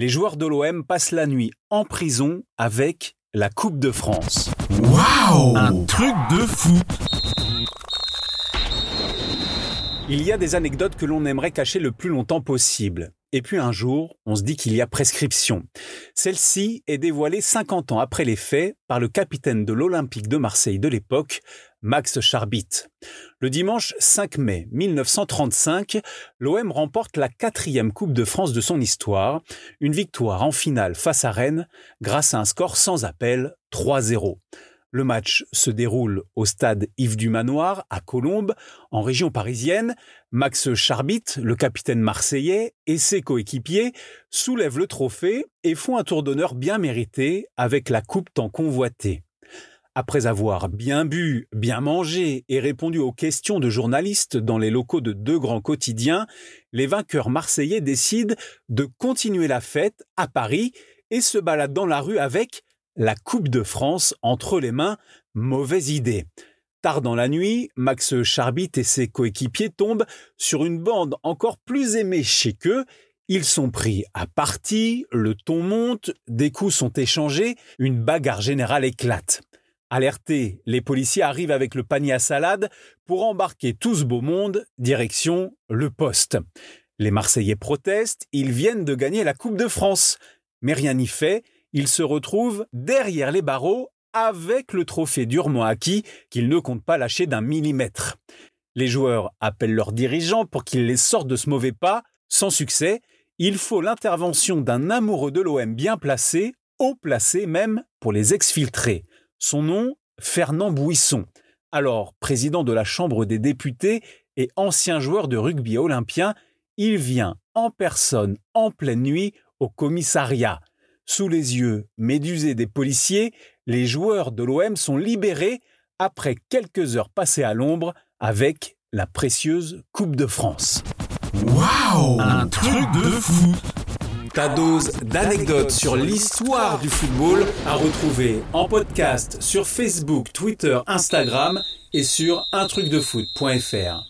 les joueurs de l'OM passent la nuit en prison avec la Coupe de France. Waouh Un truc de fou Il y a des anecdotes que l'on aimerait cacher le plus longtemps possible. Et puis un jour, on se dit qu'il y a prescription. Celle-ci est dévoilée 50 ans après les faits par le capitaine de l'Olympique de Marseille de l'époque, Max Charbit. Le dimanche 5 mai 1935, l'OM remporte la quatrième Coupe de France de son histoire, une victoire en finale face à Rennes grâce à un score sans appel 3-0. Le match se déroule au stade Yves du Manoir, à Colombes, en région parisienne. Max Charbit, le capitaine marseillais, et ses coéquipiers soulèvent le trophée et font un tour d'honneur bien mérité avec la coupe tant convoitée. Après avoir bien bu, bien mangé et répondu aux questions de journalistes dans les locaux de deux grands quotidiens, les vainqueurs marseillais décident de continuer la fête à Paris et se baladent dans la rue avec la Coupe de France entre les mains, mauvaise idée. Tard dans la nuit, Max Charbit et ses coéquipiers tombent sur une bande encore plus éméchée qu'eux. Ils sont pris à partie, le ton monte, des coups sont échangés, une bagarre générale éclate. Alertés, les policiers arrivent avec le panier à salade pour embarquer tout ce beau monde direction le poste. Les Marseillais protestent, ils viennent de gagner la Coupe de France. Mais rien n'y fait, il se retrouve derrière les barreaux avec le trophée durement acquis qu'il ne compte pas lâcher d'un millimètre. Les joueurs appellent leurs dirigeants pour qu'ils les sortent de ce mauvais pas, sans succès. Il faut l'intervention d'un amoureux de l'OM bien placé, haut placé même, pour les exfiltrer. Son nom, Fernand Bouisson. Alors président de la Chambre des députés et ancien joueur de rugby olympien, il vient en personne en pleine nuit au commissariat. Sous les yeux médusés des policiers, les joueurs de l'OM sont libérés après quelques heures passées à l'ombre avec la précieuse Coupe de France. Waouh Un truc de fou Ta dose d'anecdotes sur l'histoire du football à retrouver en podcast sur Facebook, Twitter, Instagram et sur untrucdefoot.fr.